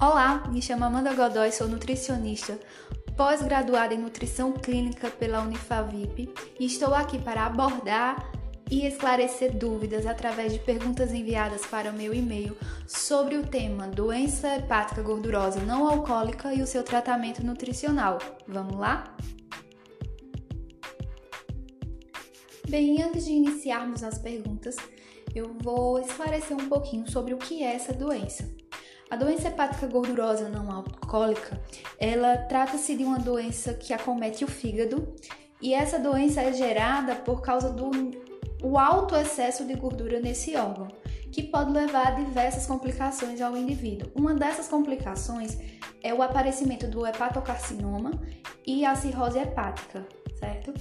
Olá, me chamo Amanda Godoy, sou nutricionista, pós-graduada em nutrição clínica pela Unifavip e estou aqui para abordar e esclarecer dúvidas através de perguntas enviadas para o meu e-mail sobre o tema doença hepática gordurosa não alcoólica e o seu tratamento nutricional. Vamos lá? Bem, antes de iniciarmos as perguntas, eu vou esclarecer um pouquinho sobre o que é essa doença. A doença hepática gordurosa não alcoólica, ela trata-se de uma doença que acomete o fígado e essa doença é gerada por causa do o alto excesso de gordura nesse órgão, que pode levar a diversas complicações ao indivíduo. Uma dessas complicações é o aparecimento do hepatocarcinoma e a cirrose hepática, certo?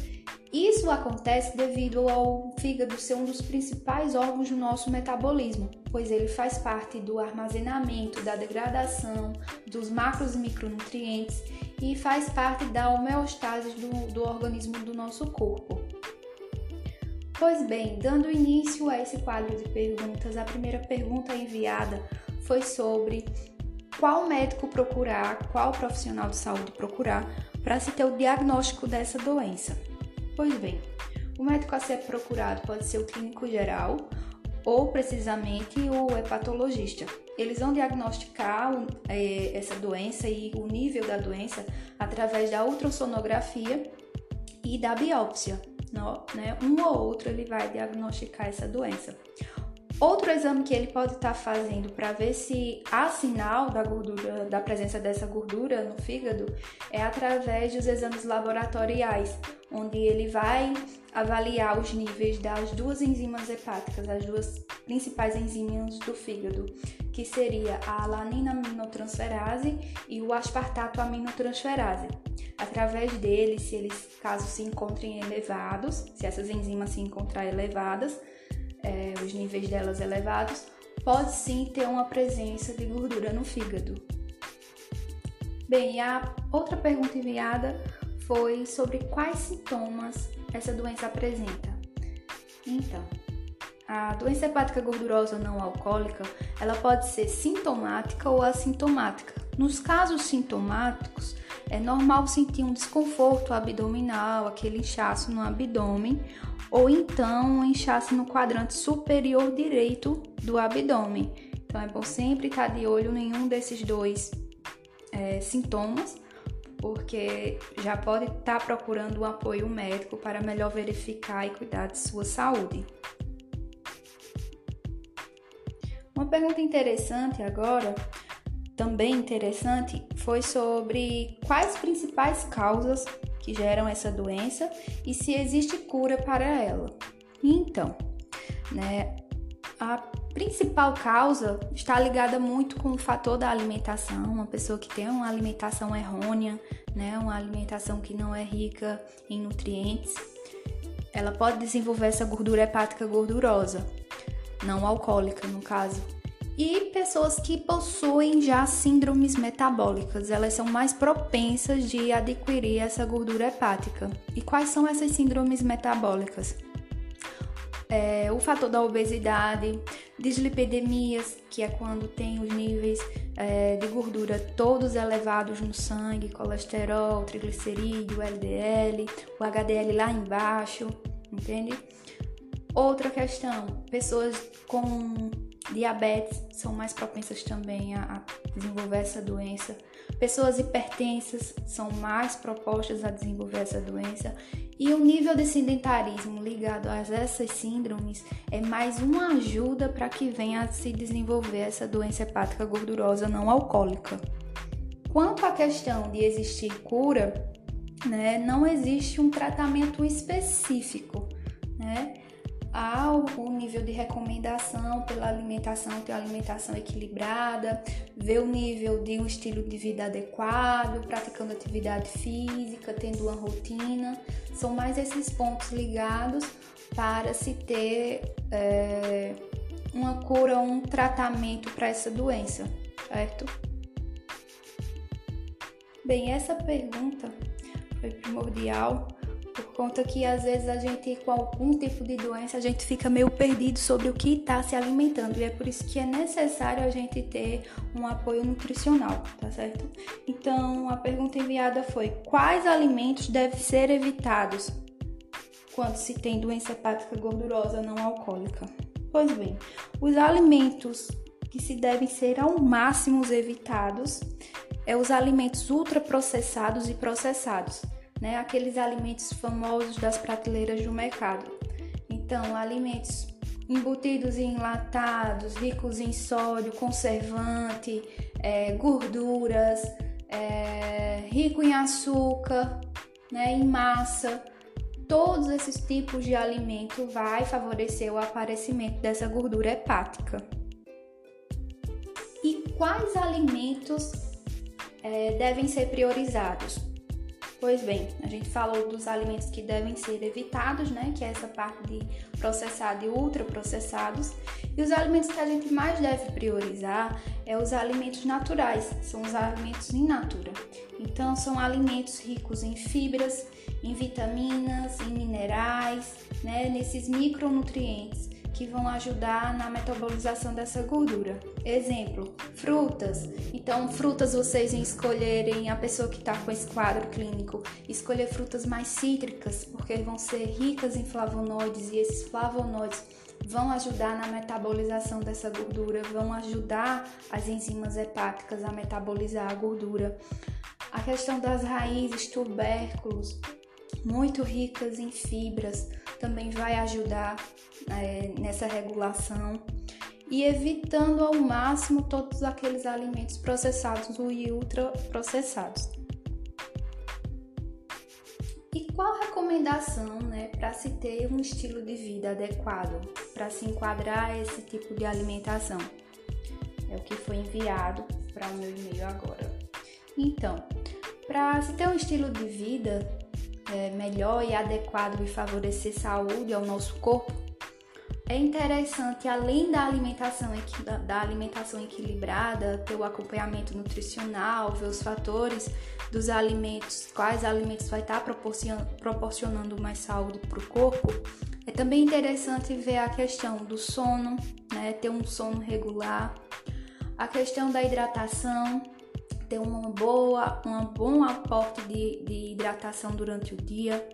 Isso acontece devido ao fígado ser um dos principais órgãos do nosso metabolismo, pois ele faz parte do armazenamento, da degradação dos macros e micronutrientes e faz parte da homeostase do, do organismo do nosso corpo. Pois bem, dando início a esse quadro de perguntas, a primeira pergunta enviada foi sobre qual médico procurar, qual profissional de saúde procurar para se ter o diagnóstico dessa doença. Pois bem, o médico a ser procurado pode ser o clínico geral ou precisamente o hepatologista. Eles vão diagnosticar é, essa doença e o nível da doença através da ultrassonografia e da biópsia. Né? Um ou outro ele vai diagnosticar essa doença. Outro exame que ele pode estar tá fazendo para ver se há sinal da gordura, da presença dessa gordura no fígado, é através dos exames laboratoriais, onde ele vai avaliar os níveis das duas enzimas hepáticas, as duas principais enzimas do fígado, que seria a alanina aminotransferase e o aspartato aminotransferase. Através deles, se eles caso se encontrem elevados, se essas enzimas se encontrar elevadas, é, os níveis delas elevados, pode sim ter uma presença de gordura no fígado. Bem, a outra pergunta enviada foi sobre quais sintomas essa doença apresenta. Então, a doença hepática gordurosa não alcoólica, ela pode ser sintomática ou assintomática. Nos casos sintomáticos, é normal sentir um desconforto abdominal, aquele inchaço no abdômen, ou então um inchaço no quadrante superior direito do abdômen. Então é bom sempre estar de olho em nenhum desses dois é, sintomas, porque já pode estar procurando um apoio médico para melhor verificar e cuidar de sua saúde. Uma pergunta interessante agora, também interessante, foi sobre quais principais causas que geram essa doença e se existe cura para ela. Então, né, a principal causa está ligada muito com o fator da alimentação, uma pessoa que tem uma alimentação errônea, né, uma alimentação que não é rica em nutrientes, ela pode desenvolver essa gordura hepática gordurosa, não alcoólica no caso, e pessoas que possuem já síndromes metabólicas, elas são mais propensas de adquirir essa gordura hepática. E quais são essas síndromes metabólicas? É, o fator da obesidade, dislipidemias, que é quando tem os níveis é, de gordura todos elevados no sangue, colesterol, triglicerídeo, LDL, o HDL lá embaixo, entende? Outra questão, pessoas com Diabetes são mais propensas também a, desenvolver essa doença. Pessoas hipertensas são mais propostas a desenvolver essa doença. E o nível de sedentarismo ligado a essas síndromes é mais uma ajuda para que venha a se desenvolver essa doença hepática gordurosa não alcoólica. Quanto à questão de existir cura, né, não existe um tratamento específico, né? Há o nível de recomendação pela alimentação, ter uma alimentação equilibrada, ver o nível de um estilo de vida adequado, praticando atividade física, tendo uma rotina. São mais esses pontos ligados para se ter é, uma cura, um tratamento para essa doença, certo? Bem, essa pergunta foi primordial por conta que às vezes a gente com algum tipo de doença a gente fica meio perdido sobre o que está se alimentando e é por isso que é necessário a gente ter um apoio nutricional, tá certo? Então a pergunta enviada foi: quais alimentos devem ser evitados quando se tem doença hepática gordurosa não alcoólica? Pois bem, os alimentos que se devem ser ao máximo evitados é os alimentos ultraprocessados e processados né? Aqueles alimentos famosos das prateleiras do mercado. Então, alimentos embutidos em enlatados, ricos em sódio, conservante, é, gorduras, é, rico em açúcar, né, em massa. Todos esses tipos de alimento vai favorecer o aparecimento dessa gordura hepática. E quais alimentos é, devem ser priorizados? Pois bem, a gente falou dos alimentos que devem ser evitados, né? Que é essa parte de processado e ultraprocessados. E os alimentos que a gente mais deve priorizar é os alimentos naturais, são os alimentos in natura. Então, são alimentos ricos em fibras, em vitaminas, em minerais, né? Nesses micronutrientes que vão ajudar na metabolização dessa gordura. Exemplo, frutas. Então, frutas vocês escolherem a pessoa que está com esse quadro clínico, escolher frutas mais cítricas, porque vão ser ricas em flavonoides e esses flavonoides vão ajudar na metabolização dessa gordura, vão ajudar as enzimas hepáticas a metabolizar a gordura. A questão das raízes, tubérculos, muito ricas em fibras, também vai ajudar é, nessa regulação e evitando ao máximo todos aqueles alimentos processados e ultraprocessados. E qual a recomendação né, para se ter um estilo de vida adequado, para se enquadrar esse tipo de alimentação? É o que foi enviado para o meu e-mail agora. Então, para se ter um estilo de vida é, melhor e adequado e favorecer saúde ao nosso corpo, é interessante, além da alimentação, da alimentação equilibrada, ter o acompanhamento nutricional, ver os fatores dos alimentos, quais alimentos vai estar proporcionando mais saúde para o corpo. É também interessante ver a questão do sono, né, ter um sono regular, a questão da hidratação, ter uma boa, um bom aporte de, de hidratação durante o dia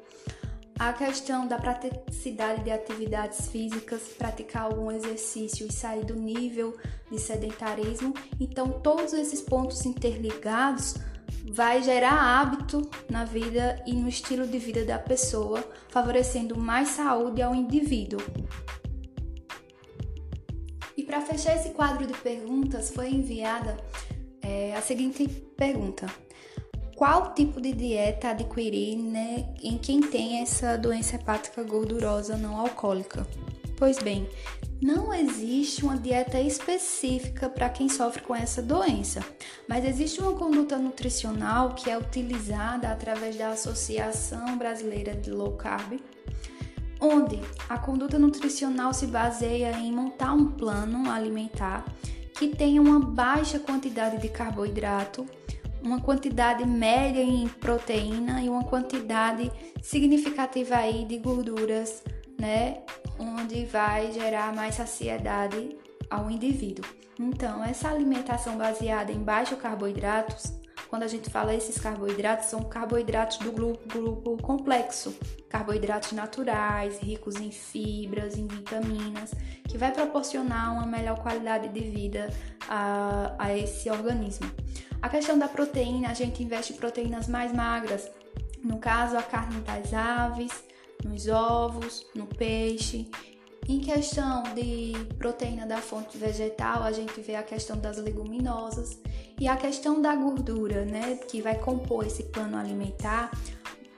a questão da praticidade de atividades físicas, praticar algum exercício e sair do nível de sedentarismo. Então, todos esses pontos interligados vai gerar hábito na vida e no estilo de vida da pessoa, favorecendo mais saúde ao indivíduo. E para fechar esse quadro de perguntas, foi enviada é, a seguinte pergunta: qual tipo de dieta adquirir né, em quem tem essa doença hepática gordurosa não alcoólica? Pois bem, não existe uma dieta específica para quem sofre com essa doença, mas existe uma conduta nutricional que é utilizada através da Associação Brasileira de Low Carb, onde a conduta nutricional se baseia em montar um plano alimentar que tenha uma baixa quantidade de carboidrato uma quantidade média em proteína e uma quantidade significativa aí de gorduras, né? Onde vai gerar mais saciedade ao indivíduo. Então, essa alimentação baseada em baixo carboidratos, quando a gente fala esses carboidratos, são carboidratos do grupo, grupo complexo, carboidratos naturais, ricos em fibras, em vitaminas, que vai proporcionar uma melhor qualidade de vida a, a esse organismo. A questão da proteína, a gente investe em proteínas mais magras, no caso a carne das aves, nos ovos, no peixe. Em questão de proteína da fonte vegetal, a gente vê a questão das leguminosas e a questão da gordura, né, que vai compor esse plano alimentar.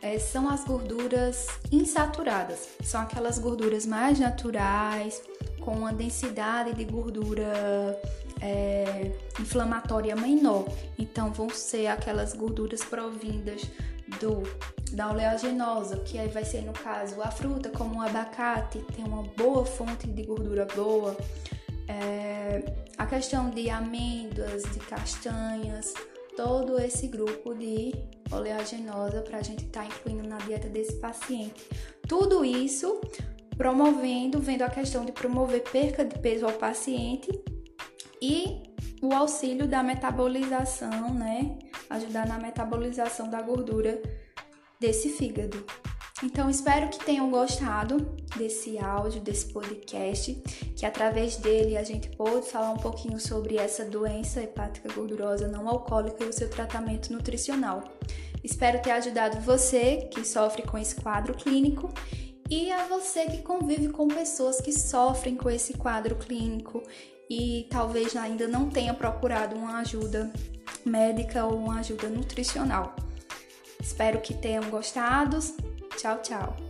É, são as gorduras insaturadas, são aquelas gorduras mais naturais, com uma densidade de gordura é, inflamatória menor. Então, vão ser aquelas gorduras provindas do da oleaginosa, que aí vai ser no caso a fruta, como o abacate, tem uma boa fonte de gordura boa. É, a questão de amêndoas, de castanhas, todo esse grupo de oleaginosa para a gente estar tá incluindo na dieta desse paciente. Tudo isso promovendo, vendo a questão de promover perca de peso ao paciente e o auxílio da metabolização, né? Ajudar na metabolização da gordura desse fígado. Então, espero que tenham gostado desse áudio, desse podcast, que através dele a gente pôde falar um pouquinho sobre essa doença hepática gordurosa não alcoólica e o seu tratamento nutricional. Espero ter ajudado você que sofre com esse quadro clínico e a você que convive com pessoas que sofrem com esse quadro clínico e talvez ainda não tenha procurado uma ajuda médica ou uma ajuda nutricional. Espero que tenham gostado. Tchau, tchau.